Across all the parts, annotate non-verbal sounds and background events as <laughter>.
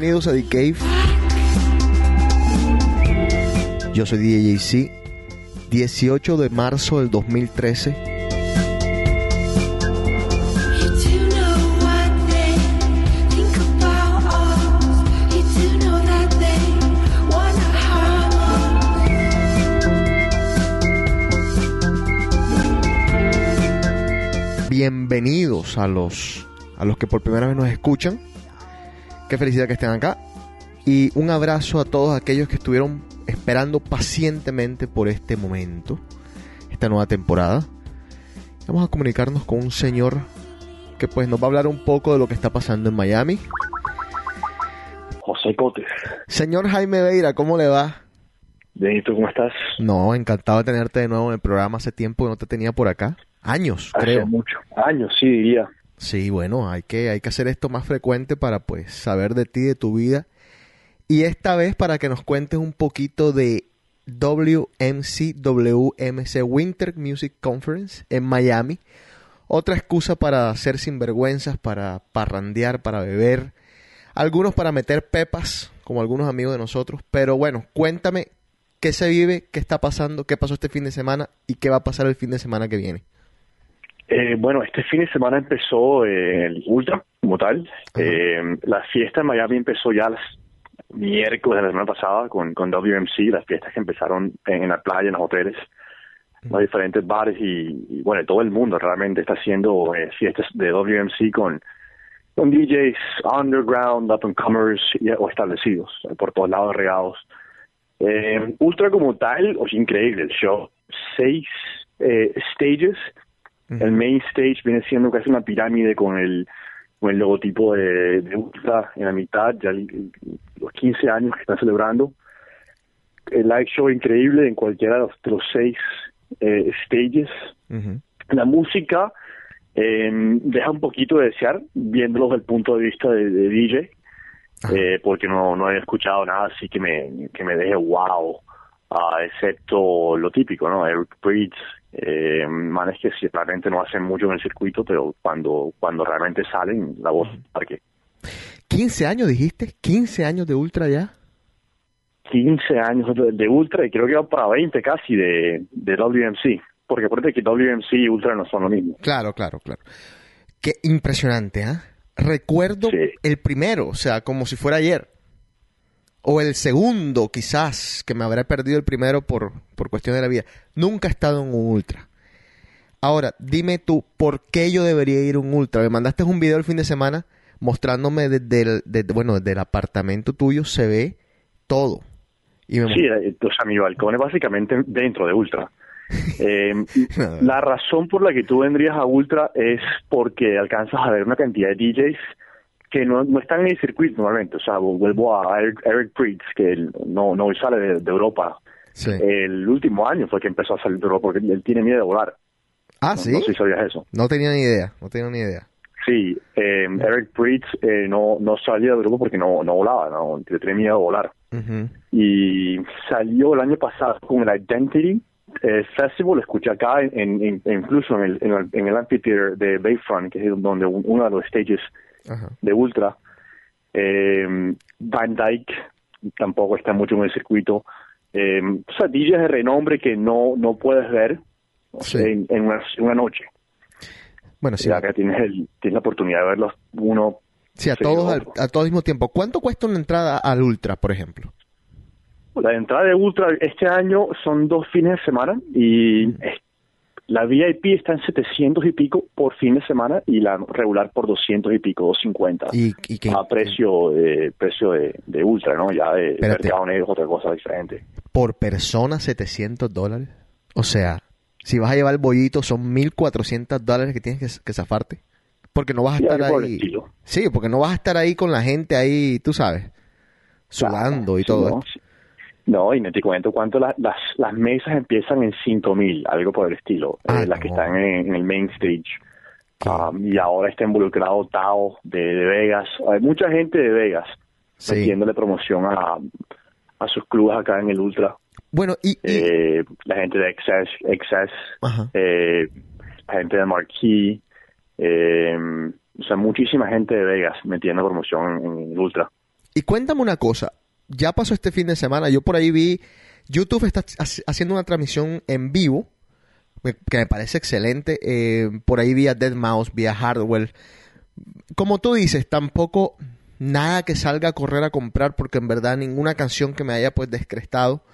Bienvenidos a The Cave. Yo soy DJ JC. 18 de marzo del 2013. Bienvenidos a los a los que por primera vez nos escuchan. Qué felicidad que estén acá. Y un abrazo a todos aquellos que estuvieron esperando pacientemente por este momento, esta nueva temporada. Vamos a comunicarnos con un señor que pues nos va a hablar un poco de lo que está pasando en Miami. José Cotes. Señor Jaime Veira, ¿cómo le va? Bien, ¿y tú cómo estás? No, encantado de tenerte de nuevo en el programa. Hace tiempo que no te tenía por acá. Años, Hace creo. mucho. Años, sí, diría. Sí, bueno, hay que, hay que hacer esto más frecuente para pues saber de ti, de tu vida. Y esta vez para que nos cuentes un poquito de WMC, WMC Winter Music Conference en Miami. Otra excusa para hacer sinvergüenzas, para parrandear, para beber. Algunos para meter pepas, como algunos amigos de nosotros. Pero bueno, cuéntame qué se vive, qué está pasando, qué pasó este fin de semana y qué va a pasar el fin de semana que viene. Eh, bueno, este fin de semana empezó eh, el Ultra como tal. Eh, la fiesta en Miami empezó ya las miércoles de la semana pasada con, con WMC, las fiestas que empezaron en, en la playa, en los hoteles, los diferentes bares y, y, bueno, todo el mundo realmente está haciendo eh, fiestas de WMC con, con DJs underground, up and comers y- o establecidos, por todos lados regados. Ultra como tal, o increíble el show. Seis El main stage viene siendo casi una pirámide con el, con el logotipo de, de Ultra en la mitad, ya el- los 15 años que están celebrando. El live show increíble en cualquiera de los, de los seis eh, stages. La música eh, deja un poquito de desear, viéndolo desde el punto de vista de, de DJ, eh, porque no, no he escuchado nada así que me, que me deje wow, ah, excepto lo típico, ¿no? Eric Breeds, eh, manes que sí, realmente no hacen mucho en el circuito, pero cuando, cuando realmente salen, la voz parque. 15 años dijiste, 15 años de ultra ya. 15 años de, de Ultra y creo que va para 20 casi de, de WMC, porque acuérdate que WMC y Ultra no son lo mismo. Claro, claro, claro. Qué impresionante, ¿ah? Recuerdo Sí. el primero, o sea, como si fuera ayer. O el segundo, quizás, que me habré perdido el primero por, por cuestión de la vida. Nunca he estado en un ultra. Ahora, dime tú, ¿por qué yo debería ir a un ultra? Me mandaste un video el fin de semana mostrándome desde el, desde- bueno, desde el apartamento tuyo se ve todo. Y me Sí, eh, o sea, mi balcón es básicamente dentro de Ultra. <laughs> Eh, la razón por la que tú vendrías a Ultra es porque alcanzas a ver una cantidad de DJs que no, no están en el circuito normalmente. O sea, vuelvo a Eric, Eric Prydz, que no, no sale de, de Europa. Sí. El último año fue que empezó a salir de Europa porque él tiene miedo de volar. ah, sí. No sé si sabías eso. No tenía ni idea, no tenía ni idea. Sí, eh, Eric Prydz eh, no, no salía de Europa porque no, no volaba, no tenía miedo de volar. Y salió el año pasado con el Identity eh, Festival, lo escuché acá, en, en- incluso en el, en el, en el amphitheater de Bayfront, que es donde un- uno de los stages Ajá. de Ultra. Eh, Van Dyke tampoco está mucho en el circuito. Eh, o sea, DJs de renombre que no, no puedes ver o sea, Sí. en, en una, en una noche. Bueno, sí. Acá tienes, el, tienes la oportunidad de verlos uno Sí, a todos al, a todo mismo tiempo. ¿Cuánto cuesta una entrada al Ultra, por ejemplo? La entrada de Ultra este año son dos fines de semana y es- la VIP está en 700 y pico por fin de semana y la regular por 200 y pico, 250. ¿Y, y qué- a precio, eh, precio de, de Ultra, ¿no? Ya de Espérate. mercado negro otra cosa diferente. por persona 700 dólares? O sea, si vas a llevar el bollito son 1400 dólares que tienes que, que zafarte. Porque no vas a estar ahí. Sí, porque no vas a estar ahí con la gente ahí, tú sabes, sudando y Sí, todo. ¿no? esto. No, y no te cuento cuánto la- las, las mesas empiezan en 5000, algo por el estilo, Ah, eh, las que están en, en el main stage. Um, y ahora está involucrado Tao de, de Vegas. Hay mucha gente de Vegas Sí. metiéndole promoción a, a sus clubes acá en el Ultra. Bueno, y, y- Eh, la gente de Excess, Excess eh, la gente de Marquee, o sea, muchísima gente de Vegas metiendo promoción en, en el Ultra. y cuéntame una cosa. Ya pasó este fin de semana. Yo por ahí vi. YouTube está ha- haciendo una transmisión en vivo. Que me parece excelente. eh, por ahí vi a Dead Mouse, vi a Hardwell. Como tú dices, tampoco nada que salga a correr a comprar. Porque en verdad ninguna canción que me haya pues descrestado.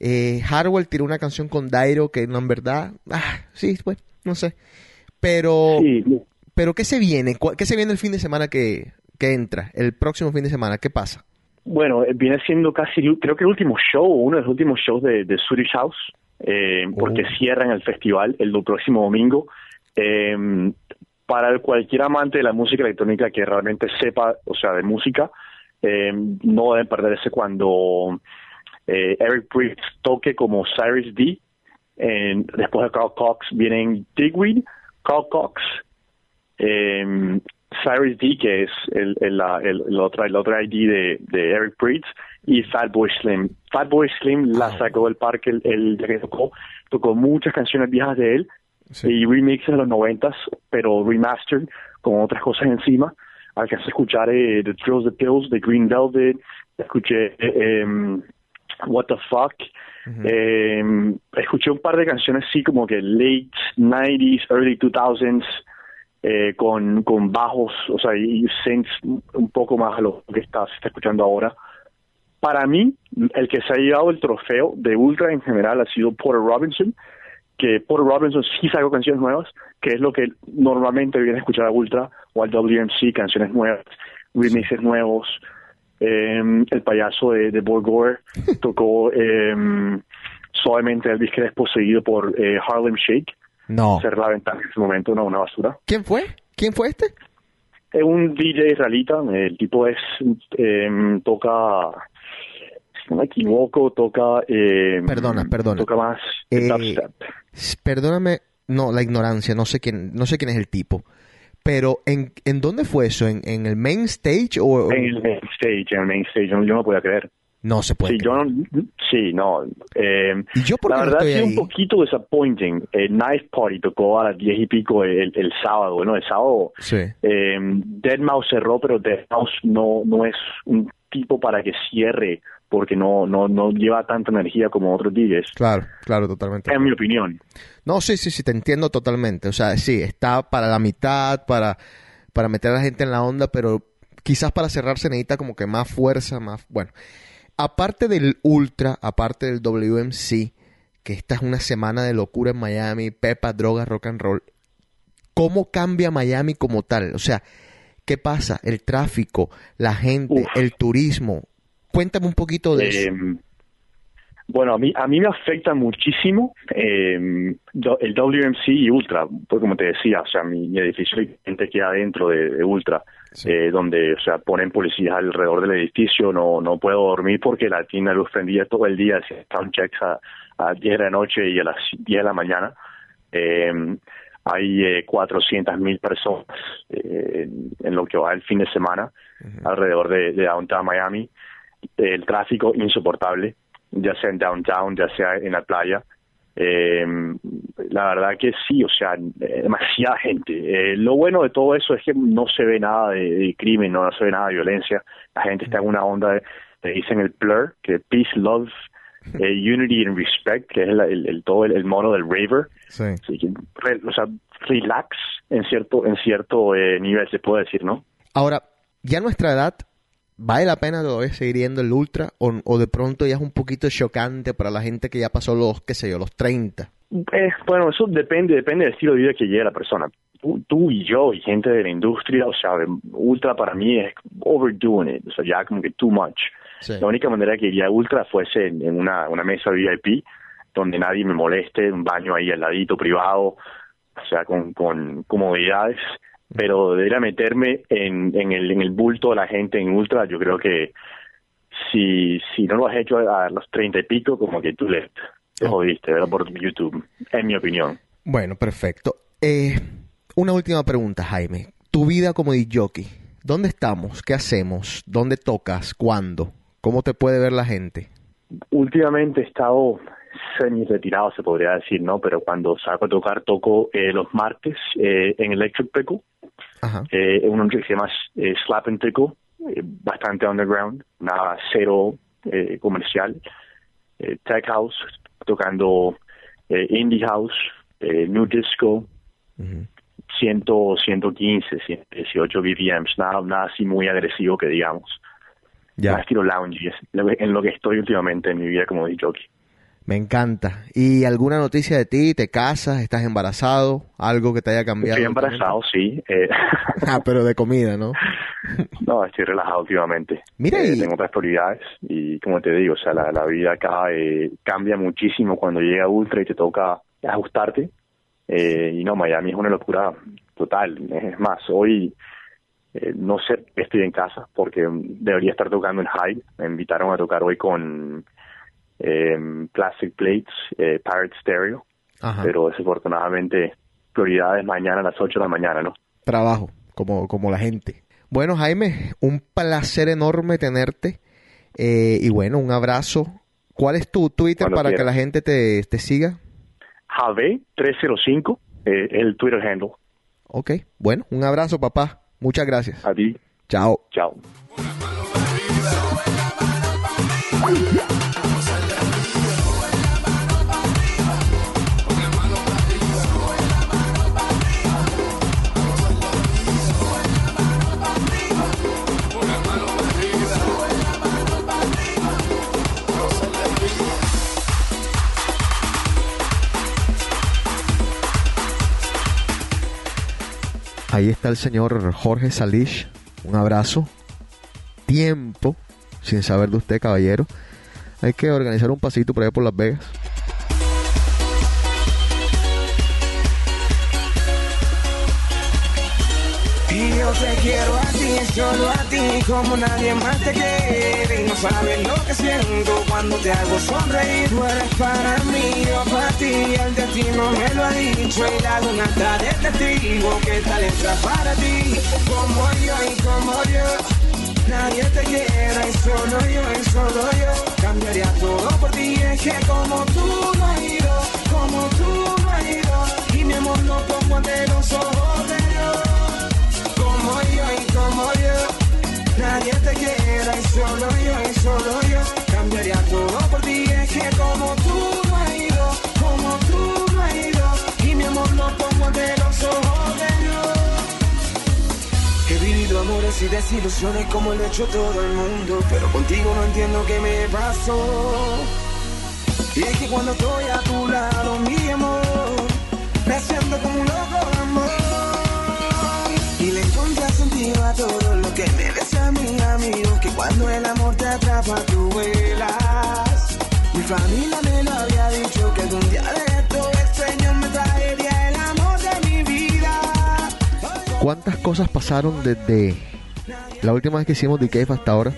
Eh, Hardwell tiró una canción con Dairo que no, en verdad. Ah, sí, pues, no sé. Pero. Sí, Pero ¿qué se viene? ¿Cuál- ¿Qué se viene el fin de semana que, que entra? El próximo fin de semana, ¿qué pasa? Bueno, eh, viene siendo casi, creo que el último show, uno de los últimos shows de, de Swedish House, eh, porque Oh. cierran el festival el próximo domingo. Eh, para cualquier amante de la música electrónica que realmente sepa, o sea, de música, eh, no deben perderse cuando eh, Eric Priest toque como Cyrus D. Después de Carl Cox vienen Digweed, Carl Cox, eh, Cyrus D, que es el, el, la- el, el otro, el otro ID de, de Eric Priest, y Fatboy Slim. Fatboy Slim la sacó del parque el, que tocó, tocó muchas canciones viejas de él y remixes de los noventas, pero remastered con otras cosas encima. Alcancé a escuchar eh, The Thrills, The Pills, The Green Velvet, escuché eh, em, What the Fuck, eh, escuché un par de canciones así como que late 90s, early 2000s, eh, con, con bajos, o sea, y synths un poco más a lo que está, se está escuchando ahora. Para mí, el que se ha llevado el trofeo de Ultra en general ha sido Porter Robinson, que Porter Robinson sí sacó canciones nuevas, que es lo que normalmente viene a escuchar a Ultra o al WMC, canciones nuevas, remixes nuevos. Eh, el payaso de, de Boy Gore <laughs> tocó eh, suavemente Elvis Crespo seguido por eh, Harlem Shake. No. Cerrar la ventana en ese momento, no, una basura. ¿Quién fue? ¿Quién fue este? Es un DJ israelita, el tipo es eh, toca, si no me equivoco, toca... Eh, Perdona, perdona. Toca más Eh, Perdóname, no, la ignorancia, no sé quién, no sé quién es el tipo. Pero ¿en, en dónde fue eso? ¿En, en el main stage o, En el main stage, en el main stage, yo, yo no podía creer. No se puede? Sí, yo no, sí, no. Eh, ¿Y yo por la verdad estoy sido ahí? un poquito disappointing. El Knife Party tocó a las diez y pico el, el sábado. Bueno, el sábado Sí. eh, Dead Mouse cerró, pero Dead Mouse no, no es un tipo para que cierre porque no, no, no lleva tanta energía como otros DJs. Claro, claro, totalmente. En mi opinión. No, sí, sí, sí, te entiendo totalmente. O sea, sí, está para la mitad, para, para meter a la gente en la onda, pero quizás para cerrar se necesita como que más fuerza, más... Bueno, aparte del Ultra, aparte del WMC, que esta es una semana de locura en Miami, pepa, drogas, rock and roll, ¿cómo cambia Miami como tal? O sea, ¿qué pasa? El tráfico, la gente, Uf. el turismo. Cuéntame un poquito de eso. Eh, bueno, a mí, a mí me afecta muchísimo eh, el WMC y Ultra, pues como te decía, o sea, mi, mi edificio gente queda dentro de, de Ultra, Sí. eh, donde, o sea, ponen policías alrededor del edificio, no no puedo dormir porque la tiene la luz prendida todo el día, sound checks a, a 10 de la noche y a las 10 de la mañana. Eh, hay eh, 400 mil personas eh, en, en lo que va el fin de semana alrededor de, de downtown Miami. El tráfico insoportable, ya sea en downtown, ya sea en la playa. Eh, la verdad que sí, o sea, eh, demasiada gente. Eh, lo bueno de todo eso es que no se ve nada de, de crimen, no, se ve nada de violencia. La gente está en una onda, de, le dicen el plur, que peace, love, <laughs> eh, unity and respect, que es el, el- el- todo el, el mono del raver. Sí. Así que, re- o sea, relax en cierto en cierto eh, nivel se puede decir, ¿no? Ahora, ya nuestra edad ¿vale la pena todavía seguir yendo el ultra? O, o de pronto ya es un poquito chocante para la gente que ya pasó los, qué sé yo, los 30? Eh, bueno, eso depende, depende del estilo de vida que lleve la persona. Tú, tú y yo y gente de la industria, o sea, ultra para mí es overdoing it, o sea, ya como que too much. Sí. La única manera que iría ultra fuese en, en una, una mesa VIP donde nadie me moleste, un baño ahí al ladito privado, o sea, con, con comodidades. Pero de ir a meterme en, en, el, en el bulto de la gente en ultra, yo creo que si, si no lo has hecho a los treinta y pico, como que tú le te jodiste, ¿verdad? Por YouTube, en mi opinión. Bueno, perfecto. Eh, una última pregunta, Jaime. Tu vida como jockey. ¿Dónde estamos? ¿Qué hacemos? ¿Dónde tocas? ¿Cuándo? ¿Cómo te puede ver la gente? Últimamente he estado semi-retirado, se podría decir, ¿no? Pero cuando salgo a tocar, toco eh, los martes eh, en Electric Pickle, eh, un nombre que se llama eh, Slap and Tickle, eh, bastante underground, nada cero eh, comercial. Tech House, tocando Indie House, New Disco, Ujú. 100, 115, 118 BPMs, nada, nada así muy agresivo que digamos. Más Ya, estilo lounge, es en lo que estoy últimamente en mi vida como DJ jockey. Me encanta. ¿Y alguna noticia de ti? ¿Te casas? ¿Estás embarazado? ¿Algo que te haya cambiado? Estoy embarazado, sí. eh, <laughs> Ah, pero de comida, ¿no? <laughs> no, estoy relajado últimamente. Mira, Eh, y- Tengo otras prioridades y como te digo, o sea, la, la vida acá eh, cambia muchísimo cuando llega Ultra y te toca ajustarte. Eh, y no, Miami es una locura total. Es más, hoy eh, no sé, estoy en casa porque debería estar tocando en Hyde. Me invitaron a tocar hoy con Plastic Plates, eh, Pirate Stereo, Ajá. pero desafortunadamente prioridades mañana a las 8 de la mañana, ¿no? Trabajo, como, como la gente. Bueno, Jaime, un placer enorme tenerte. Eh, y bueno, un abrazo. ¿Cuál es tu Twitter Cuando para que la gente te, te siga? Jave305, eh, el Twitter handle. Ok, bueno, un abrazo, papá. Muchas gracias. A ti, Chao. chao. Ahí está el señor Jorge Salish. Un abrazo. Tiempo sin saber de usted, caballero. Hay que organizar un pasito por allá por Las Vegas. Y yo te quiero solo a ti, como nadie más te quiere. Y no sabes lo que siento cuando te hago sonreír. Tú eres para mí, yo para ti, el destino me lo ha dicho. Y la luna está de testigo que esta letra para ti. Como yo y como yo, nadie te quiera. Y solo yo, y solo yo, cambiaría todo por ti. Es que como tú no has ido, como tú no has ido. Y mi amor lo pongo ante los ojos y desilusiones como lo ha hecho todo el mundo. Pero contigo no entiendo qué me pasó. Y es que cuando estoy a tu lado, mi amor, me siento como un loco de amor. Y le encontré sentido a todo lo que me decía mi amigo Que cuando el amor te atrapa tú vuelas Mi familia me lo había dicho Que algún día de esto el Señor me traería el amor de mi vida ¿Cuántas cosas pasaron desde la última vez que hicimos The Cave hasta ahora?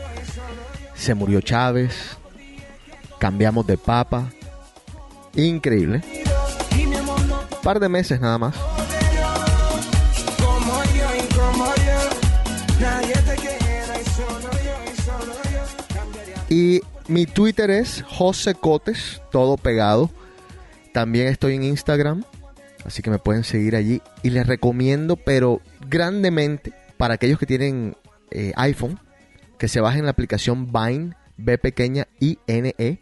Se murió Chávez, cambiamos de papa. Increíble. Par de meses nada más. Y mi Twitter es José Cotes, todo pegado. También estoy en Instagram, así que me pueden seguir allí. Y les recomiendo, pero grandemente, para aquellos que tienen eh, iPhone, que se bajen la aplicación Vine, B pequeña I N E.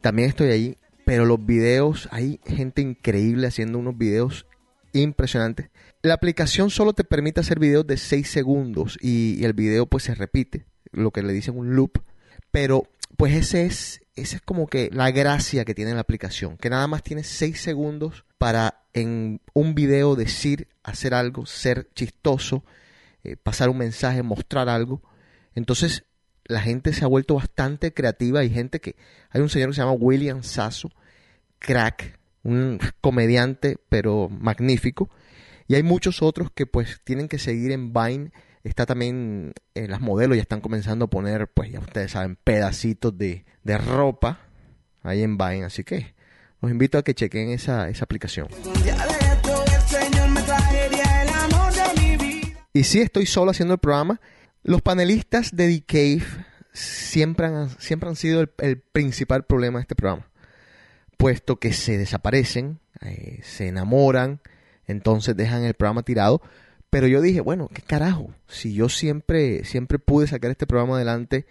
También estoy allí, pero los videos, hay gente increíble haciendo unos videos impresionantes. La aplicación solo te permite hacer videos de 6 segundos y, el video pues se repite. lo que le dicen un loop. Pero pues ese es, ese es como que la gracia que tiene la aplicación, que nada más tiene 6 segundos para en un video decir, hacer algo, ser chistoso, eh, pasar un mensaje, mostrar algo. Entonces la gente se ha vuelto bastante creativa. Hay gente que... Hay un señor que se llama William Sasso, crack, un comediante, pero magnífico. Y hay muchos otros que pues tienen que seguir en Vine. Está también en las modelos, ya están comenzando a poner, pues ya ustedes saben, pedacitos de, de ropa ahí en Vine. Así que los invito a que chequen esa, esa aplicación. Y sí, estoy solo haciendo el programa. Los panelistas de The siempre han, siempre han sido el, el principal problema de este programa. Puesto que se desaparecen, eh, se enamoran, entonces dejan el programa tirado. Pero yo dije, bueno, ¿qué carajo? Si yo siempre, siempre pude sacar este programa adelante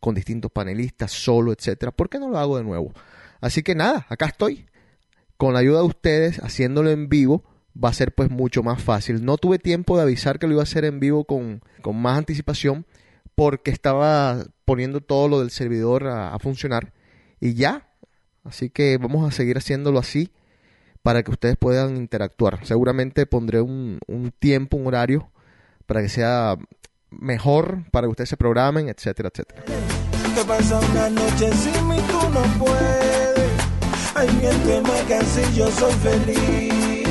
con distintos panelistas, solo, etcétera, ¿por qué no lo hago de nuevo? Así que nada, acá estoy. Con la ayuda de ustedes, haciéndolo en vivo, va a ser pues mucho más fácil. No tuve tiempo de avisar que lo iba a hacer en vivo con, con más anticipación porque estaba poniendo todo lo del servidor a, funcionar y ya. Así que vamos a seguir haciéndolo así para que ustedes puedan interactuar. Seguramente pondré un, un tiempo, un horario para que sea mejor, para que ustedes se programen, etcétera, etcétera. Tú no puedes. Que así yo soy feliz.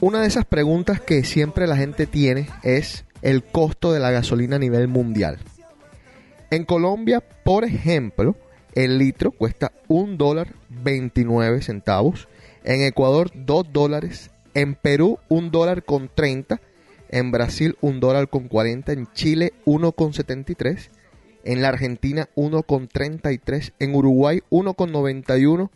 Una de esas preguntas que siempre la gente tiene es el costo de la gasolina a nivel mundial. En Colombia, por ejemplo, el litro cuesta un dólar 29 centavos. En Ecuador, 2 dólares. En Perú, un dólar con 30. En Brasil, un dólar con 40. En Chile, 1,73. En la Argentina, 1,33. En Uruguay, 1,91.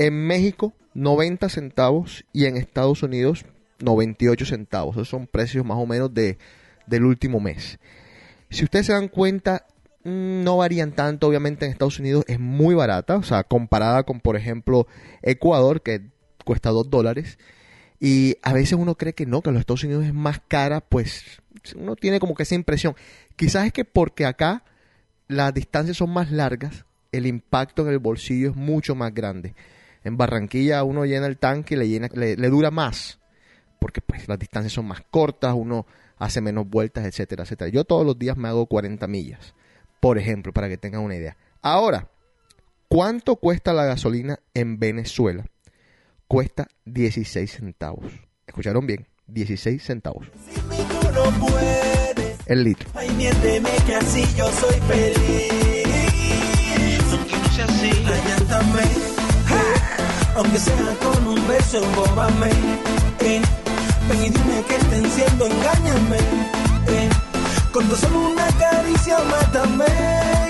En México, 90 centavos. Y en Estados Unidos, 98 centavos. Esos son precios más o menos de, del último mes. Si ustedes se dan cuenta, mm, no varían tanto. Obviamente en Estados Unidos es muy barata. O sea, comparada con, por ejemplo, Ecuador, que cuesta 2 dólares. Y a veces uno cree que no, que en los Estados Unidos es más cara, pues uno tiene como que esa impresión. Quizás es que porque acá las distancias son más largas, el impacto en el bolsillo es mucho más grande. En Barranquilla uno llena el tanque y le, llena, le, le dura más, porque pues las distancias son más cortas, uno hace menos vueltas, etcétera, etcétera. Yo todos los días me hago 40 millas, por ejemplo, para que tengan una idea. Ahora, ¿cuánto cuesta la gasolina en Venezuela? Cuesta 16 centavos. ¿Escucharon bien? 16 centavos. No puedes. El litro. Ay, miénteme que así yo soy feliz. No así. Aunque sea con un beso, embóbame. Eh. Ven y dime que te enciendo, engáñame. Eh. Con solo una caricia, mátame.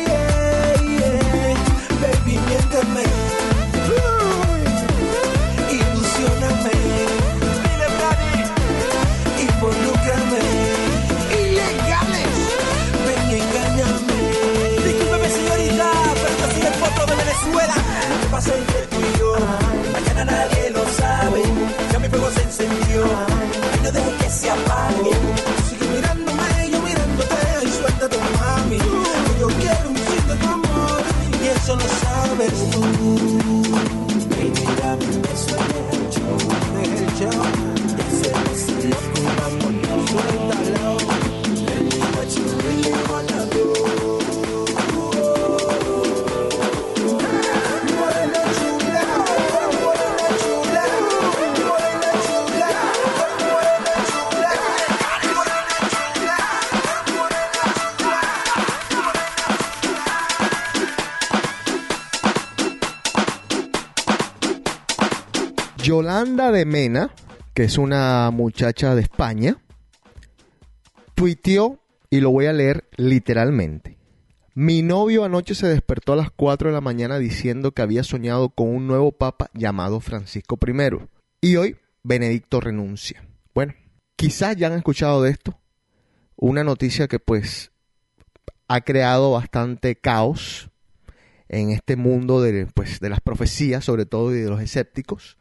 Yeah, yeah. Baby, miénteme. Yolanda de Mena, que es una muchacha de España, tuiteó, y lo voy a leer literalmente. Mi novio anoche se despertó a las 4 de la mañana diciendo que había soñado con un nuevo papa llamado Francisco I. Y hoy Benedicto renuncia. Bueno, quizás ya han escuchado de esto. Una noticia que pues ha creado bastante caos en este mundo de, pues, de las profecías, sobre todo y de los escépticos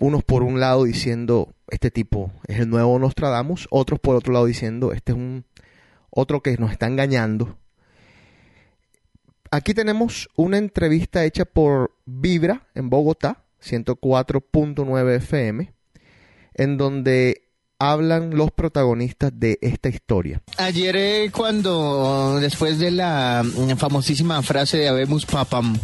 unos por un lado diciendo este tipo es el nuevo Nostradamus, otros por otro lado diciendo, este es un otro que nos está engañando. Aquí tenemos una entrevista hecha por Vibra en Bogotá, 104.9 FM, en donde hablan los protagonistas de esta historia. Ayer eh, cuando, después de la mm, famosísima frase de Habemus Papam,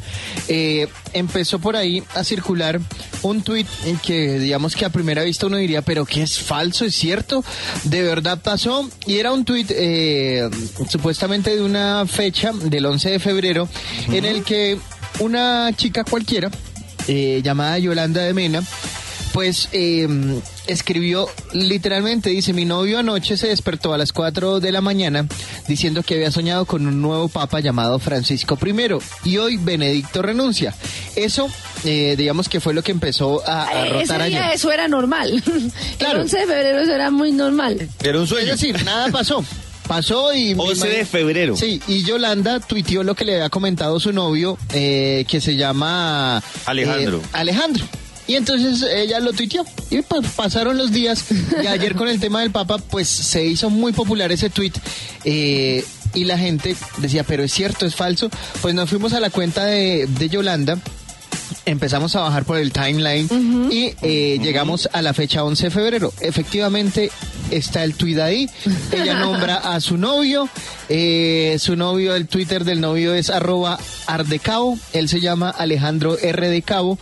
eh, empezó por ahí a circular un tuit que digamos que a primera vista uno diría, pero que es falso, es cierto, de verdad pasó, y era un tuit eh, supuestamente de una fecha del 11 de febrero en el que una chica cualquiera, eh, llamada Yolanda de Mena, pues eh, escribió literalmente, dice, mi novio anoche se despertó a las 4 de la mañana diciendo que había soñado con un nuevo papa llamado Francisco I y hoy Benedicto renuncia. Eso, eh, digamos que fue lo que empezó a, a Ese rotar día ayer. eso era normal. <laughs> Claro. El 11 de febrero eso era muy normal. Era un Es sueño. decir, nada pasó. Pasó y... 11 de febrero. Sí, y Yolanda tuiteó lo que le había comentado su novio, eh, que se llama... Alejandro. eh, Alejandro. Y entonces ella lo tuiteó. Y pa- pasaron los días. Y ayer con el tema del Papa, pues se hizo muy popular ese tuit. eh, y la gente decía, pero es cierto, es falso. Pues nos fuimos a la cuenta de, de Yolanda empezamos a bajar por el timeline y eh, llegamos a la fecha 11 de febrero. Efectivamente está el tweet ahí. Ella nombra a su novio. eh, su novio, el Twitter del novio es arroba ardecabo. Él se llama Alejandro R. de Cabo.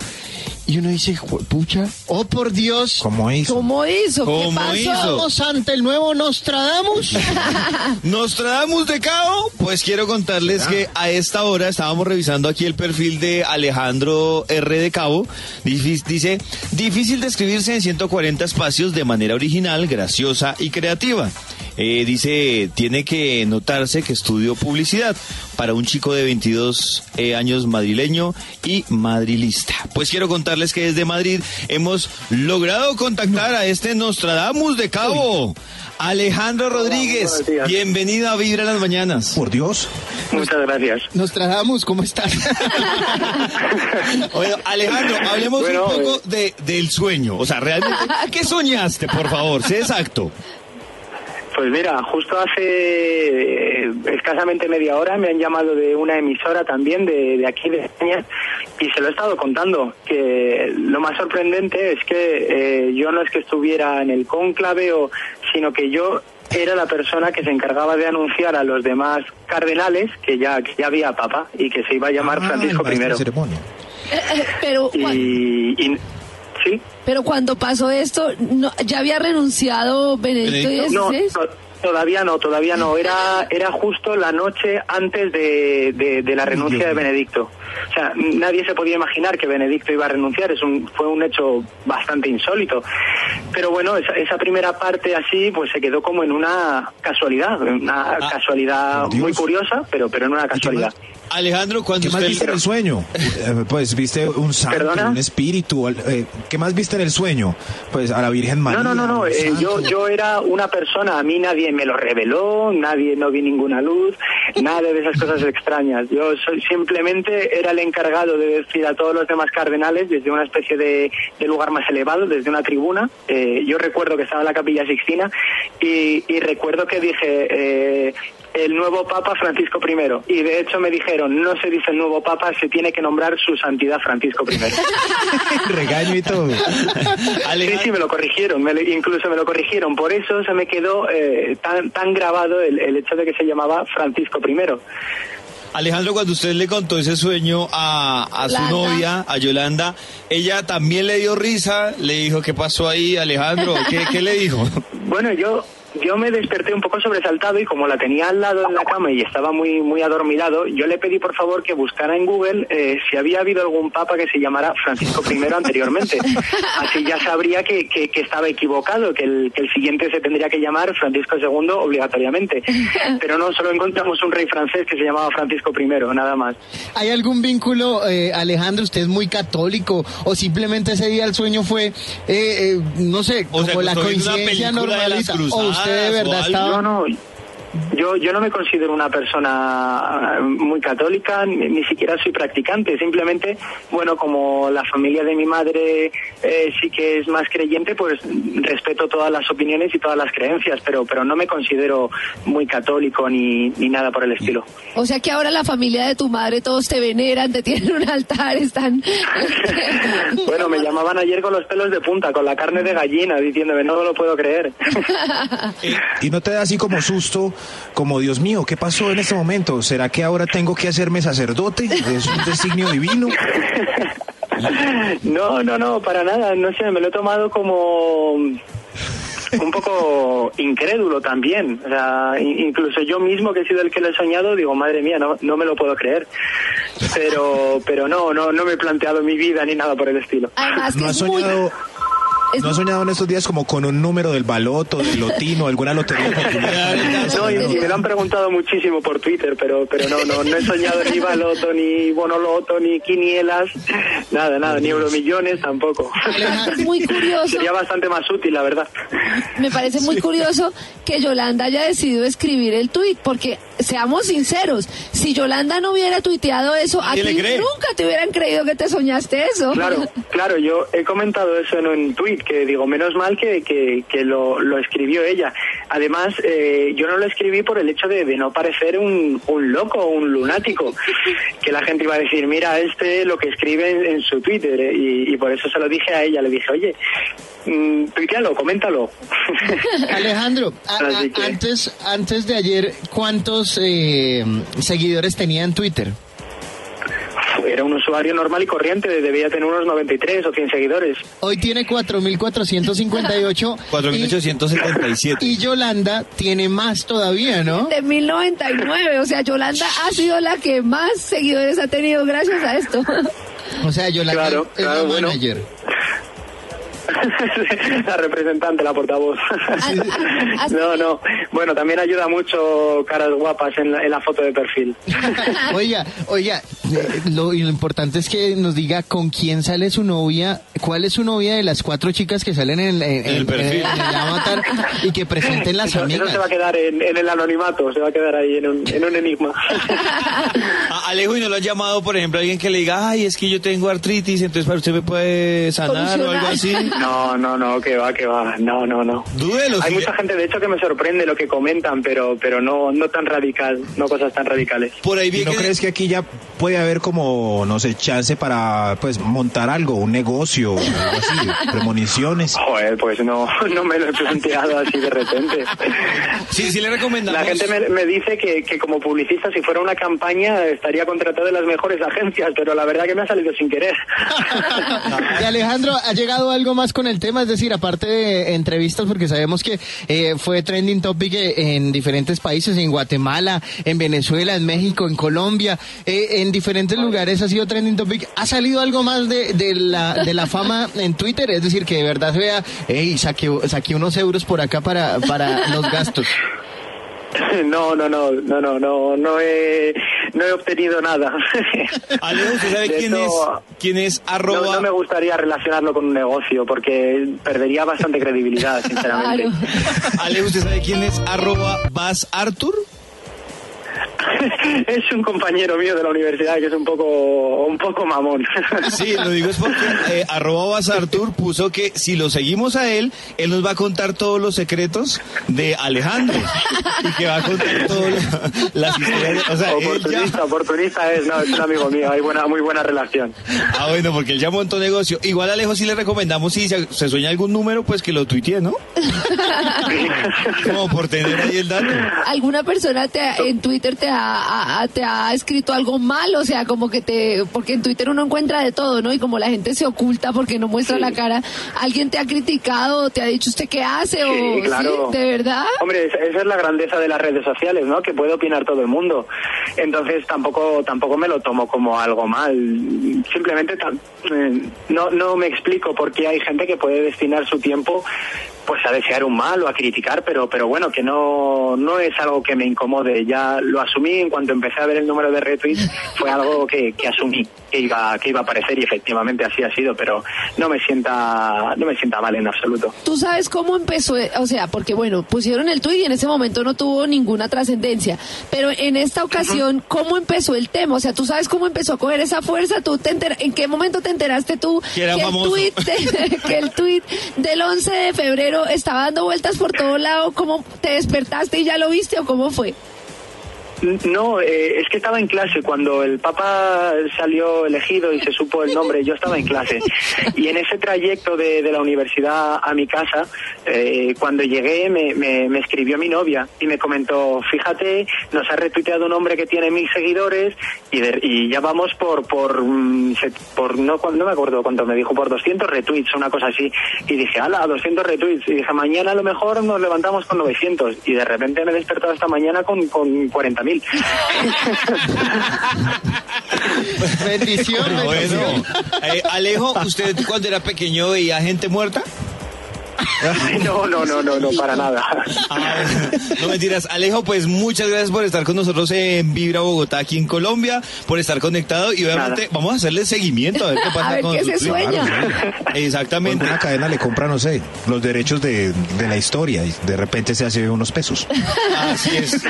Y uno dice, pucha, oh por Dios. ¿Cómo hizo? ¿Cómo hizo? ¿Qué ¿Cómo pasó? hizo? Estamos ante el nuevo Nostradamus. <laughs> Nostradamus de Cabo, pues quiero contarles que a esta hora estábamos revisando aquí el perfil de Alejandro R. de Cabo. Dice, difícil de escribirse en 140 espacios de manera original, graciosa y creativa. Eh, dice, tiene que notarse que estudió publicidad para un chico de 22 eh, años madrileño y madrilista. Pues quiero contarles que desde Madrid hemos logrado contactar a este Nostradamus de Cabo. Alejandro Rodríguez, días. bienvenido a Vibra las Mañanas. Por Dios. Muchas gracias. Nostradamus, ¿cómo estás? <laughs> Bueno, Alejandro, hablemos Bueno, un poco de, del sueño. O sea, realmente, <laughs> ¿qué soñaste, por favor? Sé exacto. Pues mira, justo hace eh, escasamente media hora me han llamado de una emisora también de, de aquí de España y se lo he estado contando, que lo más sorprendente es que eh, yo no es que estuviera en el cónclave, o, sino que yo era la persona que se encargaba de anunciar a los demás cardenales que ya, que ya había papa y que se iba a llamar Ah, Francisco I. ceremonia. Eh, eh, pero, y- sí, pero cuando pasó esto, no, ¿ya había renunciado Benedicto Benedicto? No, todavía no, todavía no. Era, era justo la noche antes de, de- de la renuncia de Benedicto. O sea, nadie se podía imaginar que Benedicto iba a renunciar. Es un, fue un hecho bastante insólito. Pero bueno, esa, esa primera parte así, pues se quedó como en una casualidad, una casualidad por Dios. muy curiosa, pero, pero en una ¿Y qué casualidad. más? Alejandro, cuando ¿Qué más usted... viste en el sueño? Eh, Pues viste un santo, ¿Perdona? un espíritu. eh, ¿Qué más viste en el sueño? Pues a la Virgen María. No, no, no, no. eh, yo, yo era una persona, a mí nadie me lo reveló, nadie, no vi ninguna luz, nada de esas cosas extrañas. Yo soy, simplemente era el encargado de decir a todos los demás cardenales desde una especie de, de lugar más elevado, desde una tribuna. Eh, yo recuerdo que estaba en la capilla Sixtina y, y recuerdo que dije... Eh, el nuevo Papa Francisco I. Y de hecho me dijeron, no se dice el nuevo Papa, se tiene que nombrar su santidad Francisco I. <laughs> Regaño y todo. Sí, sí, me lo corrigieron, me lo- incluso me lo corrigieron. Por eso se me quedó eh, tan, tan grabado el, el hecho de que se llamaba Francisco I. Alejandro, cuando usted le contó ese sueño a, a su novia, a Yolanda, ella también le dio risa, le dijo, ¿qué pasó ahí, Alejandro? ¿Qué, qué le dijo? Bueno, yo yo me desperté un poco sobresaltado y como la tenía al lado en la cama y estaba muy muy adormilado, yo le pedí por favor que buscara en Google eh, si había habido algún papa que se llamara Francisco I anteriormente. <laughs> Así ya sabría que, que, que estaba equivocado, que el, que el siguiente se tendría que llamar Francisco II obligatoriamente. <laughs> Pero no, solo encontramos un rey francés que se llamaba Francisco I, nada más. ¿Hay algún vínculo, eh, Alejandro? ¿Usted es muy católico? ¿O simplemente ese día el sueño fue, eh, eh, no sé, O sea, como la viendo una coincidencia película de verdad estaba...? No, no. Yo, yo no me considero una persona muy católica, ni, ni siquiera soy practicante. Simplemente, bueno, como la familia de mi madre eh, sí que es más creyente, pues respeto todas las opiniones y todas las creencias, pero, pero no me considero muy católico ni, ni nada por el estilo. O sea que ahora la familia de tu madre todos te veneran, te tienen un altar, están... <laughs> Bueno, me llamaban ayer con los pelos de punta, con la carne de gallina, diciéndome, no lo puedo creer. <laughs> Y no te da así como susto, como Dios mío, ¿qué pasó en este momento? ¿Será que ahora tengo que hacerme sacerdote? ¿Es un designio divino? No, no, no, para nada. No sé, me lo he tomado como un poco incrédulo también. O sea, in- incluso yo mismo que he sido el que lo he soñado, digo, madre mía, no, no me lo puedo creer. Pero, pero no, no, no me he planteado mi vida ni nada por el estilo. Además ¿No has muy- soñado, es ¿no has soñado en estos días como con un número del baloto, del lotino, alguna lotería popular? <laughs> No, y, y me lo han preguntado muchísimo por Twitter, pero, pero no, no, no he soñado ni baloto, ni bonoloto, ni quinielas, nada, nada, ni euromillones tampoco. es muy curioso. Sería bastante más útil, la verdad. Me parece muy curioso que Yolanda haya decidido escribir el tuit, porque seamos sinceros, si Yolanda no hubiera tuiteado eso, a ti nunca te hubieran creído que te soñaste eso. Claro, claro, yo he comentado eso en un tuit, que digo, menos mal que, que, que lo, lo escribió ella. Además, eh, yo no lo escribí por el hecho de, de no parecer un, un loco, un lunático, <laughs> que la gente iba a decir, mira, este lo que escribe en, en su Twitter, eh, y, y por eso se lo dije a ella, le dije, oye, mm, tuitealo, coméntalo. <laughs> Alejandro, a- a- Así que- antes, antes de ayer, ¿cuántos eh, seguidores tenía en Twitter? Era un usuario normal y corriente, debía tener unos 93 o 100 seguidores. Hoy tiene 4.458. 4.877. Y, <laughs> y Yolanda tiene más todavía, ¿no? De 1099, o sea, Yolanda ha sido la que más seguidores ha tenido gracias a esto. O sea, Yolanda Claro, es claro, la bueno. La representante, la portavoz. <laughs> no, no. Bueno, también ayuda mucho caras guapas en la, en la foto de perfil. <laughs> Oiga, oiga, eh, lo, y lo importante es que nos diga con quién sale su novia, cuál es su novia de las cuatro chicas que salen en, en- En el perfil. en el avatar y que presenten las Eso, eso amigas. se va a quedar en, en el anonimato, se va a quedar ahí en un, en un enigma. <laughs> A- Alejo, ¿y no lo ha llamado, por ejemplo, alguien que le diga, ay, es que yo tengo artritis, entonces para usted me puede sanar o algo así? No, no, no, que va, que va. No, no, no. Dúdelo. Hay si mucha ya- gente, de hecho, que me sorprende lo que comentan, pero, pero no, no tan radical, no cosas tan radicales. Por ahí ¿Y vi no que... crees que aquí ya puede haber como, no sé, chance para pues montar algo, un negocio, algo así, <laughs> premoniciones? Joder, pues no, no me lo he planteado así de repente. Sí, sí le recomendamos... La gente me, me dice que, que como publicista, si fuera una campaña, estaría contratado en las mejores agencias, pero la verdad que me ha salido sin querer. <laughs> Y Alejandro, ¿ha llegado algo más con el tema? Es decir, aparte de entrevistas, porque sabemos que eh, fue trending topic eh, en diferentes países, en Guatemala, en Venezuela, en México, en Colombia, eh, en diferentes lugares ha sido trending topic. ¿Ha salido algo más de, de la, de la fama en Twitter? Es decir, que de verdad vea, hey, saqué, saqué unos euros por acá para, para los gastos. <laughs> No, no, no, no, no, no, no he, no he obtenido nada. <laughs> Alejo, ¿usted sabe quién es, quién es No, arroba... no me gustaría relacionarlo con un negocio porque perdería bastante credibilidad, sinceramente. <laughs> Claro. Alejo, ¿usted sabe quién es arroba Bas Arthur? Es un compañero mío de la universidad que es un poco, un poco mamón. Sí, lo digo es porque eh, arroba Bas Arthur puso que si lo seguimos a él, él nos va a contar todos los secretos de Alejandro y que va a contar todas las historias. O sea, oportunista, ya... oportunista es, no, es un amigo mío, hay buena, muy buena relación. Ah, bueno, porque él ya montó negocio. Igual Alejo sí le recomendamos si se, se sueña algún número, pues que lo tuitee, ¿no? <laughs> Como por tener ahí el dato. ¿Alguna persona te en Twitter te ha, te ha escrito algo mal? O sea, como que te... Porque en Twitter uno encuentra de todo, ¿no? Y como la gente se oculta porque no muestra la cara, ¿alguien te ha criticado? ¿Te ha dicho usted qué hace? Sí, o, claro. ¿sí? ¿De verdad? Hombre, esa es la grandeza de las redes sociales, ¿no? Que puede opinar todo el mundo. Entonces tampoco tampoco me lo tomo como algo mal. Simplemente eh, no no me explico por qué hay gente que puede destinar su tiempo pues a desear un mal o a criticar, pero pero bueno, que no no es algo que me incomode. Ya lo asumí en cuanto empecé a ver el número de retweets, fue algo que, que asumí que iba que iba a aparecer y efectivamente así ha sido, pero no me sienta no me sienta mal en absoluto. Tú sabes cómo empezó, o sea, porque bueno, pusieron el tuit y en ese momento no tuvo ninguna trascendencia, pero en esta ocasión, ¿cómo empezó el tema? O sea, tú sabes cómo empezó a coger esa fuerza, tú te enter- ¿en qué momento te enteraste tú Que el de- <laughs> que el tuit del 11 de febrero estaba dando vueltas por todo lado? ¿Cómo te despertaste y ya lo viste o cómo fue? No, eh, es que estaba en clase cuando el Papa salió elegido y se supo el nombre. Yo estaba en clase. <laughs> Y en ese trayecto de, de la universidad a mi casa, eh, cuando llegué me, me- me escribió mi novia y me comentó, fíjate, nos ha retuiteado un hombre que tiene mil seguidores y, de- y ya vamos por por mm, por no no me acuerdo cuánto me dijo por 200 retweets una cosa así y dije, ala, 200 retweets y dije mañana a lo mejor nos levantamos con 900 y de repente me he despertado esta mañana con con 40.000 Bendición, Bueno, bendición. eh, Alejo, ¿usted cuando era pequeño veía gente muerta? <laughs> no no no no no para nada Ah, no mentiras. Alejo, pues muchas gracias por estar con nosotros en Vibra Bogotá, aquí en Colombia, por estar conectado y obviamente Nada. vamos a hacerle seguimiento a ver qué pasa A ver con qué se. Exactamente. Una cadena le compra, no sé, los derechos de, de la historia y de repente se hace unos pesos. Así es.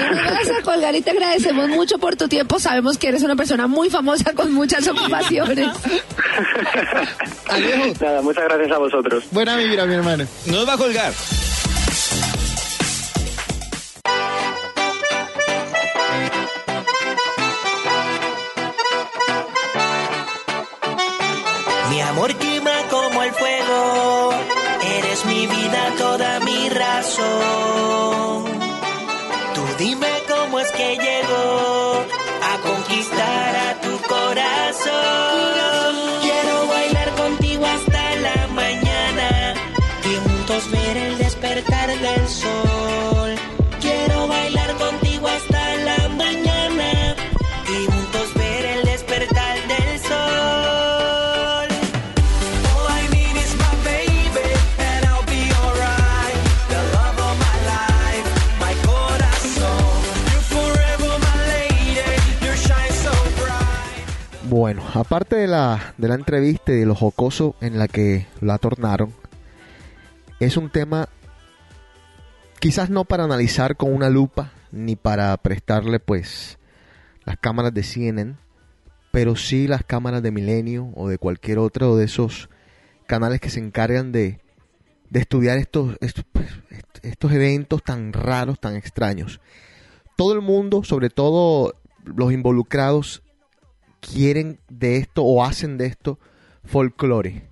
Colgar y te agradecemos mucho por tu tiempo. Sabemos que eres una persona muy famosa con muchas ocupaciones. <laughs> Alejo, nada muchas gracias a vosotros buena vibra, mi hermano. Nos va a colgar. Aparte de la, de la entrevista y de lo jocoso en la que la tornaron, es un tema quizás no para analizar con una lupa ni para prestarle pues las cámaras de CNN, pero sí las cámaras de Milenio o de cualquier otro de esos canales que se encargan de, de estudiar estos, estos, pues, est- estos eventos tan raros, tan extraños. Todo el mundo, sobre todo los involucrados, quieren de esto o hacen de esto folclore.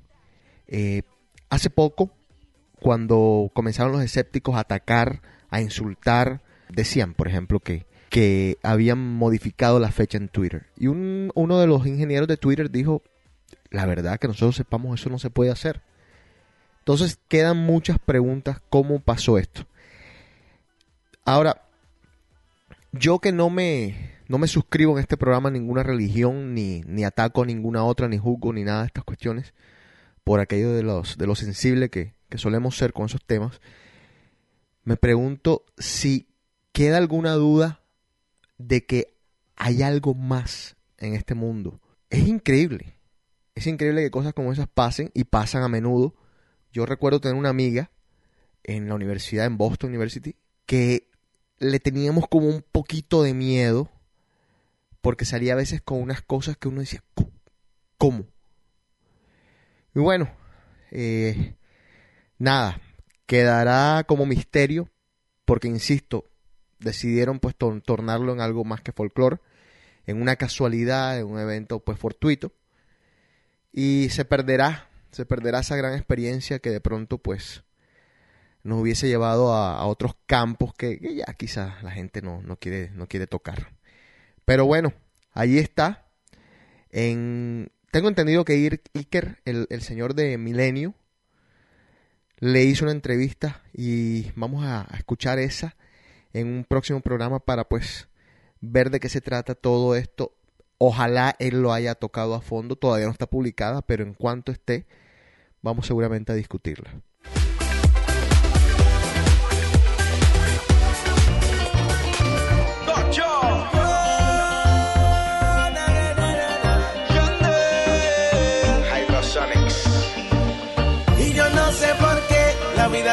Eh, hace poco, cuando comenzaron los escépticos a atacar, a insultar, decían, por ejemplo, que, que habían modificado la fecha en Twitter. Y un- uno de los ingenieros de Twitter dijo, la verdad que nosotros sepamos eso no se puede hacer. Entonces quedan muchas preguntas, ¿cómo pasó esto? Ahora, yo que no me, no me suscribo en este programa a ninguna religión, ni, ni ataco a ninguna otra, ni juzgo, ni nada de estas cuestiones, por aquello de, los, de lo sensible que, que solemos ser con esos temas, me pregunto si queda alguna duda de que hay algo más en este mundo. Es increíble. Es increíble que cosas como esas pasen y pasan a menudo. Yo recuerdo tener una amiga en la universidad, en Boston University, que le teníamos como un poquito de miedo porque salía a veces con unas cosas que uno decía, "¿Cómo? Y bueno, eh, nada, quedará como misterio porque, insisto, decidieron pues tor- tornarlo en algo más que folclore, en una casualidad, en un evento pues fortuito y se perderá, se perderá esa gran experiencia que de pronto pues nos hubiese llevado a, otros campos que, que ya quizás la gente no, no, quiere, no quiere tocar. Pero bueno, allí está. En, tengo entendido que Iker, el, el señor de Milenio, le hizo una entrevista y vamos a, a escuchar esa en un próximo programa para pues ver de qué se trata todo esto. Ojalá él lo haya tocado a fondo, todavía no está publicada, pero en cuanto esté, vamos seguramente a discutirla.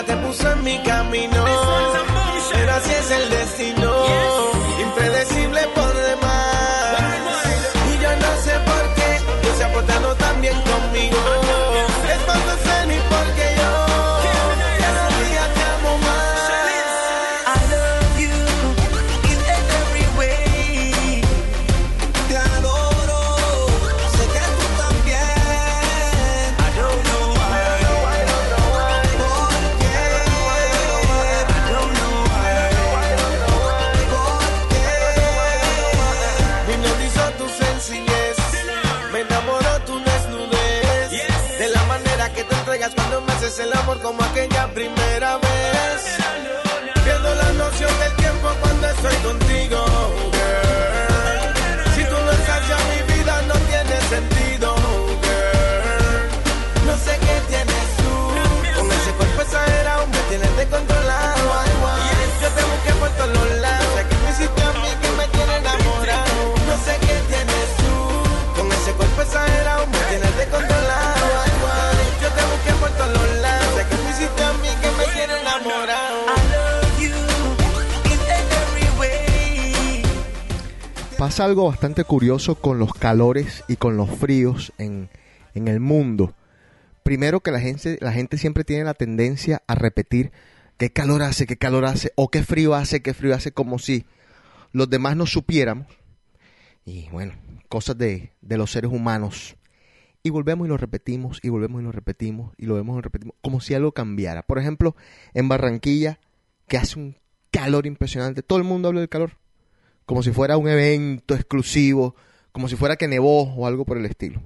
Te puso en mi camino. Pero así es el destino, amor como aquella primera vez. Pierdo la noción del tiempo cuando estoy contigo, Pasa algo bastante curioso con los calores y con los fríos en, en el mundo. Primero que la gente, la gente siempre tiene la tendencia a repetir qué calor hace, qué calor hace, o qué frío hace, qué frío hace, como si los demás no supiéramos. Y bueno, cosas de, de los seres humanos. Y volvemos y lo repetimos, y volvemos y lo repetimos, y lo vemos y lo repetimos, como si algo cambiara. Por ejemplo, en Barranquilla, que hace un calor impresionante, todo el mundo habla del calor como si fuera un evento exclusivo, como si fuera que nevó o algo por el estilo.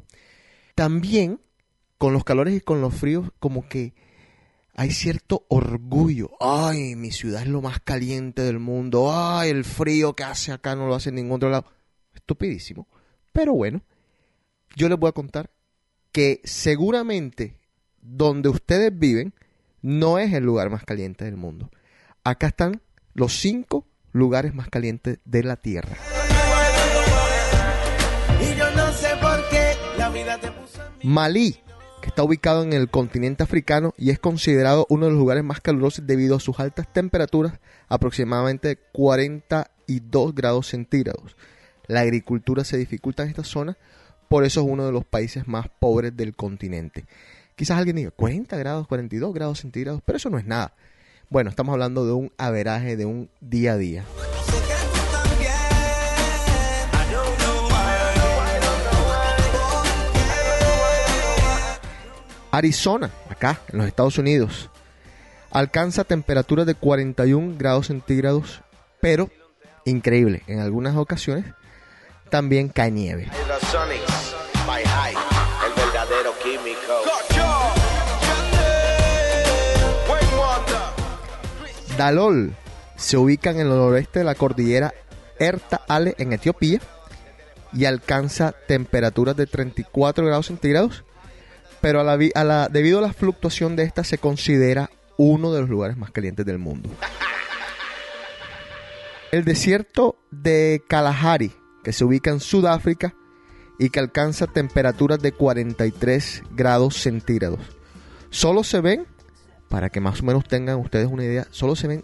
También con los calores y con los fríos, como que hay cierto orgullo. Ay, mi ciudad es lo más caliente del mundo. Ay, el frío que hace acá no lo hace en ningún otro lado. Estupidísimo. Pero bueno, yo les voy a contar que seguramente donde ustedes viven no es el lugar más caliente del mundo. Acá están los cinco lugares más calientes de la Tierra. Malí, que está ubicado en el continente africano y es considerado uno de los lugares más calurosos debido a sus altas temperaturas, aproximadamente 42 grados centígrados. La agricultura se dificulta en esta zona, por eso es uno de los países más pobres del continente. Quizás alguien diga 40 grados, 42 grados centígrados, pero eso no es nada. Bueno, estamos hablando de un averaje de un día a día. Arizona, acá en los Estados Unidos, alcanza temperaturas de 41 grados centígrados, pero increíble, en algunas ocasiones también cae nieve. Dalol se ubica en el noroeste de la cordillera Erta Ale en Etiopía y alcanza temperaturas de 34 grados centígrados, pero debido a la fluctuación de esta se considera uno de los lugares más calientes del mundo. El desierto de Kalahari, que se ubica en Sudáfrica y que alcanza temperaturas de 43 grados centígrados. Solo se ven, para que más o menos tengan ustedes una idea, solo se ven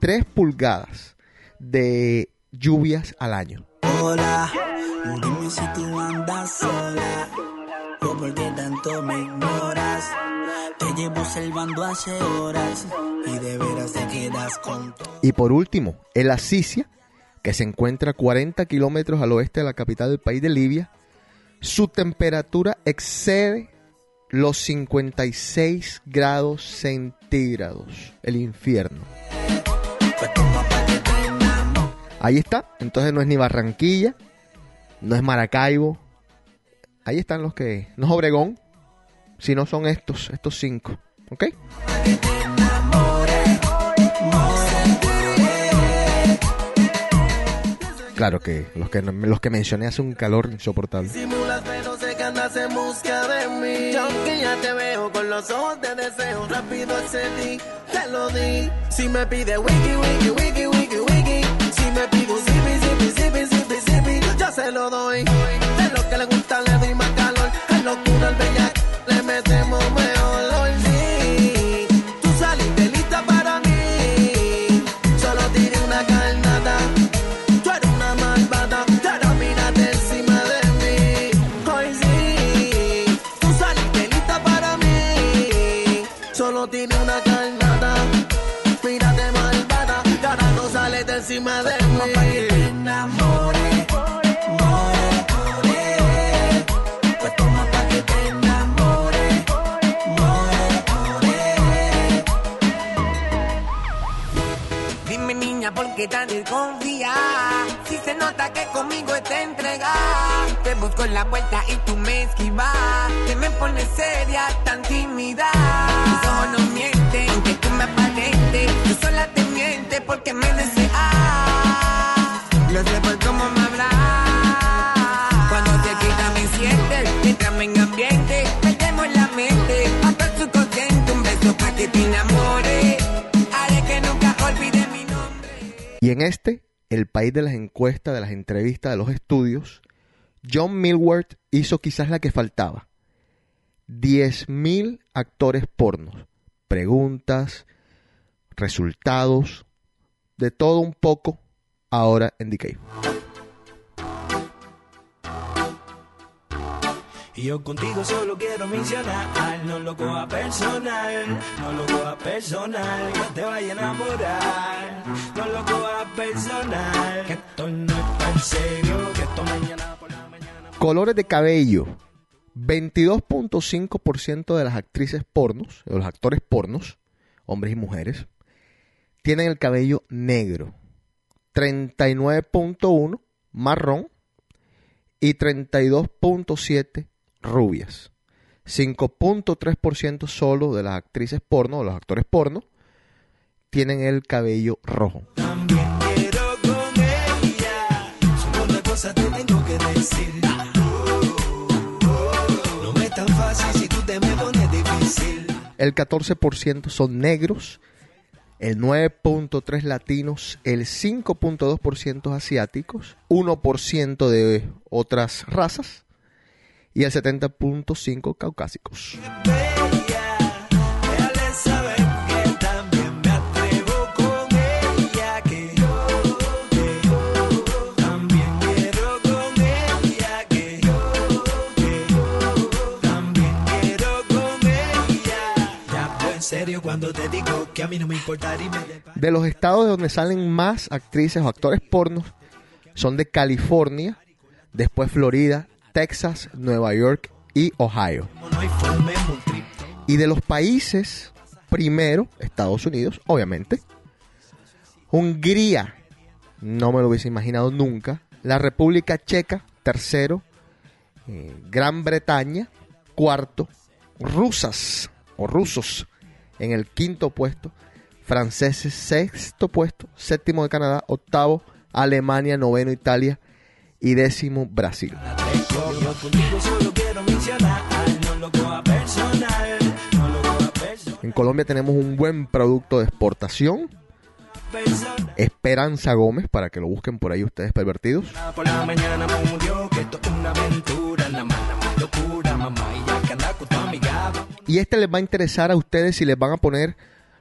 3 pulgadas de lluvias al año. Hola, dime si tú andas sola o por qué tanto me ignoras. Te llevo salvando hace horas y de veras te quedas con todo. Y por último, el Asisia, que se encuentra a 40 kilómetros al oeste de la capital del país de Libia, su temperatura excede los 56 grados centígrados. El infierno. Ahí está. Entonces no es ni Barranquilla, no es Maracaibo. Ahí están los que... No es Obregón, sino son estos, estos cinco. ¿Ok? Claro que los que los que mencioné hace un calor insoportable. Andas en busca de mí. Y Aunque ya te veo con los ojos de deseo Rápido accedí, te lo di. Si me pide wiki, wiki, wiki, wiki, wiki. Si me pide un zipi, zipi, zipi, zipi, zipi Yo se lo doy. De lo que le gusta le doy más calor. Es locura el bellac, le metemos mejor que conmigo te entregas. Te busco la vuelta y tú me esquivas. Que me pones seria, tan tímida. Mis ojos no mienten, aunque tú me aparentes. Tú sola te mientes porque me deseas. Lo sé por cómo me hablas. Cuando te quita me sientes, entrame en ambiente. Perdemos la mente, hasta el subconsciente. Un beso pa' que te enamore. Haré que nunca olvide mi nombre. Y en este, el país de las encuestas, de las entrevistas, de los estudios, John Millward hizo quizás la que faltaba. 10.000 actores pornos. Preguntas, resultados, de todo un poco ahora en The Y yo contigo solo quiero mencionar, no lo coja personal, no lo coja personal, que te vaya a enamorar, no lo coja personal, que esto no es tan serio, que esto mañana por la mañana. Colores de cabello. 22.5% de las actrices pornos, o los actores pornos, hombres y mujeres, tienen el cabello negro. 39.1 marrón y 32.7 rubias. 5.3% solo de las actrices porno, de los actores porno, tienen el cabello rojo. También quiero con ella, solo una cosa te tengo que decir. No me es tan fácil si tú te me pones difícil. El 14% son negros, el 9.3 latinos, el 5.2% asiáticos, 1% de otras razas y el 70.5 caucásicos. Cuando te De los estados de donde salen más actrices o actores pornos son de California, después Florida, Texas, Nueva York y Ohio. Y de los países, primero, Estados Unidos, obviamente. Hungría, no me lo hubiese imaginado nunca. La República Checa, tercero. Eh, Gran Bretaña, cuarto. Rusas o rusos en el quinto puesto. Franceses, sexto puesto. Séptimo de Canadá, octavo. Alemania, noveno Italia y décimo Brasil. Yo contigo solo quiero mencionar, no lo coja personal, no lo coja personal. En Colombia tenemos un buen producto de exportación. Esperanza Gómez, para que lo busquen por ahí ustedes pervertidos. Por la mañana me murió que esto es una aventura, la mala más locura, mamá, y ya que anda con tu amiga. Y este les va a interesar a ustedes si les van a poner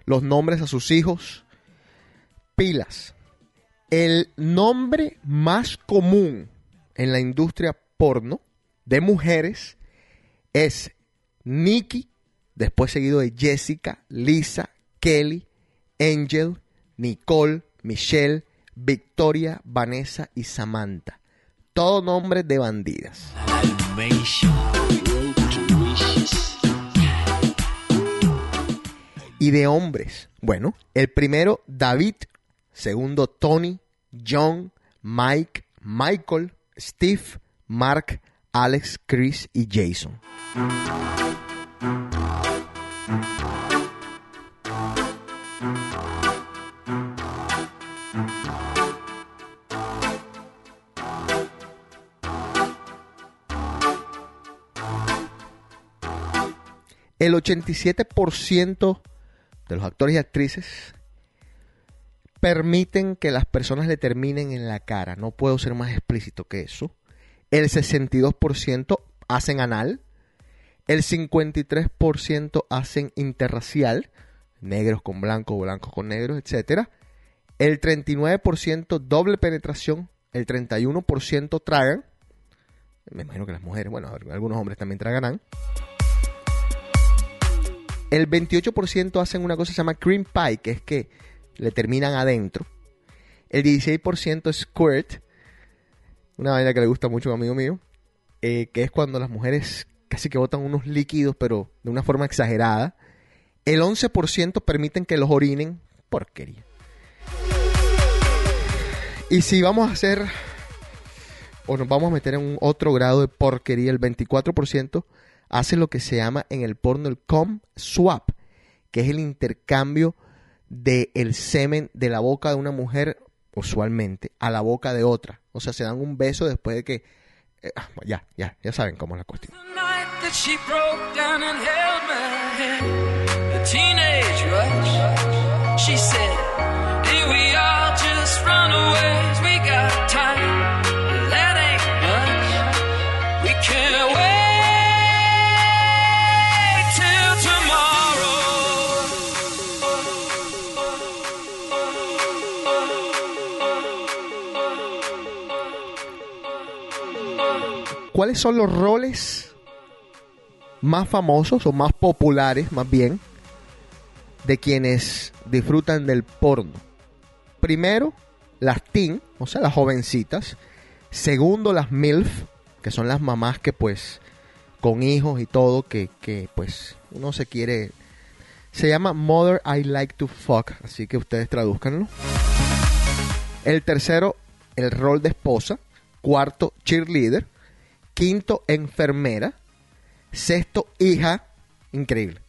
los nombres a sus hijos. Pilas. El nombre más común en la industria porno de mujeres es Nikki, después seguido de Jessica, Lisa, Kelly, Angel, Nicole, Michelle, Victoria, Vanessa y Samantha. Todo nombres de bandidas. Y de hombres. Bueno, el primero David, segundo Tony, John, Mike, Michael, Steve, Mark, Alex, Chris y Jason. El 87% de los actores y actrices permiten que las personas le terminen en la cara. No puedo ser más explícito que eso. El 62% hacen anal. El 53% hacen interracial. Negros con blancos, blancos con negros, etc. El 39% doble penetración. El 31% tragan. Me imagino que las mujeres, bueno, algunos hombres también tragarán. El 28% hacen una cosa que se llama cream pie, que es que le terminan adentro. El 16% es squirt, una vaina que le gusta mucho a un amigo mío, eh, que es cuando las mujeres casi que botan unos líquidos, pero de una forma exagerada. El 11% permiten que los orinen, porquería. Y si vamos a ser o nos vamos a meter en un otro grado de porquería. El 24% hace lo que se llama en el porno el com swap, que es el intercambio del el semen de la boca de una mujer, usualmente, a la boca de otra. O sea, se dan un beso después de que... eh, ah, ya, ya, ya saben cómo es la cuestión. ¿Cuáles son los roles más famosos o más populares, más bien, de quienes disfrutan del porno? Primero, las teen, o sea, las jovencitas. Segundo, las MILF, que son las mamás que pues con hijos y todo, que, que pues uno se quiere... Se llama Mother I Like to Fuck, así que ustedes traduzcanlo. El tercero, el rol de esposa. Cuarto, cheerleader. Quinto, enfermera. Sexto, hija. Increíble.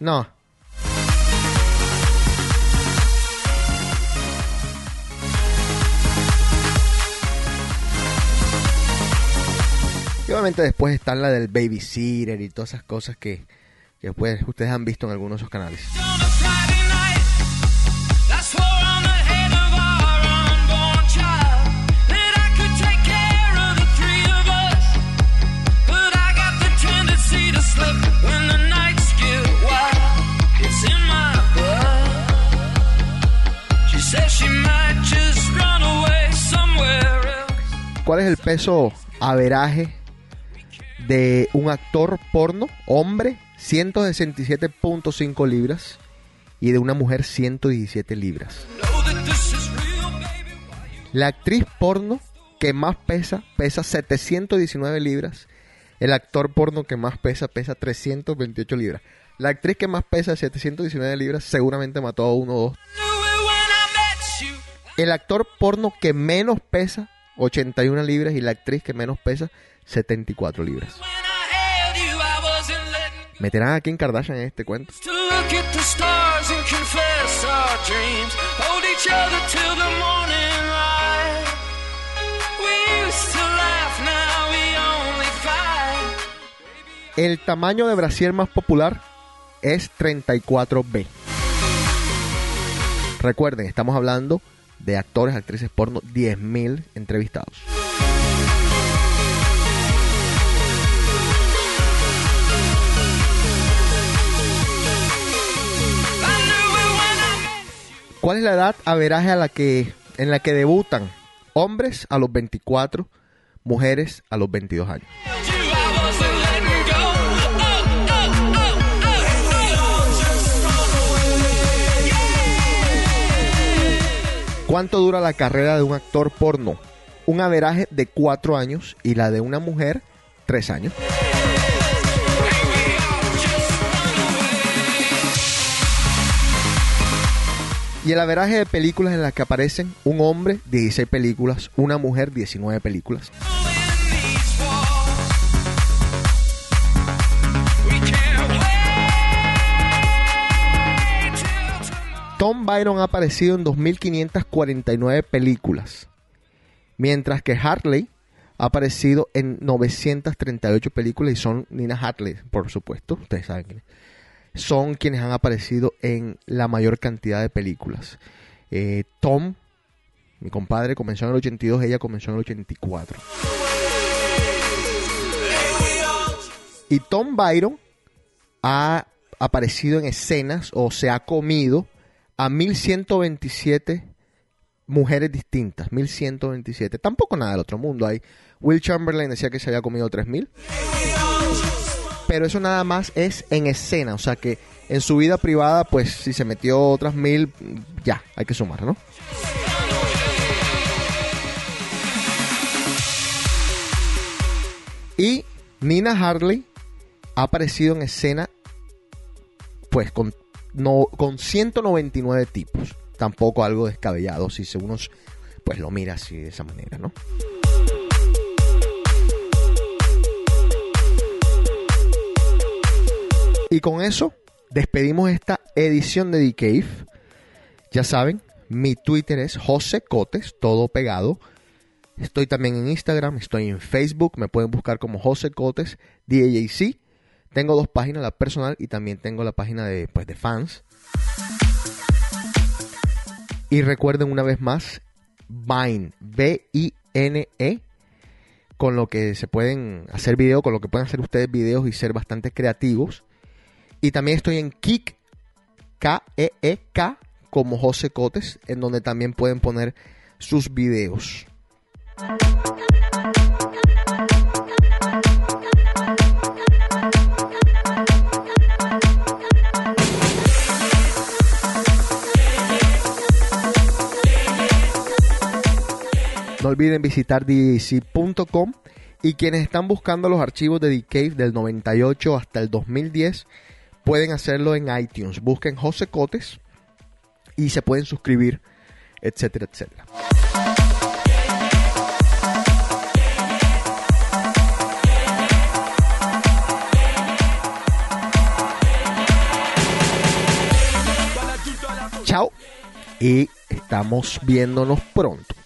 No. Y obviamente después están la del babysitter y todas esas cosas que, que después ustedes han visto en algunos de esos canales. ¿Cuál es el peso averaje de un actor porno, hombre, 167.5 libras, y de una mujer, 117 libras? La actriz porno que más pesa, pesa 719 libras. El actor porno que más pesa, pesa 328 libras. La actriz que más pesa, 719 libras, seguramente mató a uno o dos. El actor porno que menos pesa, 81 libras. Y la actriz que menos pesa, 74 libras. Meterán a Kim Kardashian en este cuento. El tamaño de brasier más popular es 34B. Recuerden, estamos hablando de actores, actrices porno, 10.000 entrevistados. ¿Cuál es la edad averaje a la que, en la que debutan hombres a los 24, mujeres a los 22 años? ¿Cuánto dura la carrera de un actor porno? Un averaje de 4 años y la de una mujer 3 años. Y el averaje de películas en las que aparecen un hombre 16 películas, una mujer 19 películas. Tom Byron ha aparecido en 2.549 películas, mientras que Hartley ha aparecido en 938 películas y son Nina Hartley, por supuesto, ustedes saben quién. Son quienes han aparecido en la mayor cantidad de películas. Eh, Tom, mi compadre, comenzó en el 82, ella comenzó en el 84. Y Tom Byron ha aparecido en escenas o se ha comido a 1127 mujeres distintas, 1127. Tampoco nada del otro mundo. Hay Will Chamberlain decía que se había comido 3000. Pero eso nada más es en escena, o sea que en su vida privada, pues si se metió otras mil, ya, hay que sumar, ¿no? Y Nina Hartley ha aparecido en escena, pues con, no, con 199 tipos. Tampoco algo descabellado si uno pues lo mira así de esa manera, ¿no? Y con eso despedimos esta edición de The Cave. Ya saben, mi Twitter es José Cotes, todo pegado. Estoy también en Instagram, estoy en Facebook, me pueden buscar como José Cotes, DJC. Tengo dos páginas, la personal y también tengo la página de, pues, de fans. Y recuerden una vez más, Vine, B-I-N-E, con lo que se pueden hacer videos, con lo que pueden hacer ustedes videos y ser bastante creativos. Y también estoy en Kik, K-E-E-K, como José Cotes, en donde también pueden poner sus videos. No olviden visitar djc.com y quienes están buscando los archivos de The Cave del 98 hasta el 2010 pueden hacerlo en iTunes. Busquen José Cotes y se pueden suscribir, etcétera, etcétera. Chao y estamos viéndonos pronto.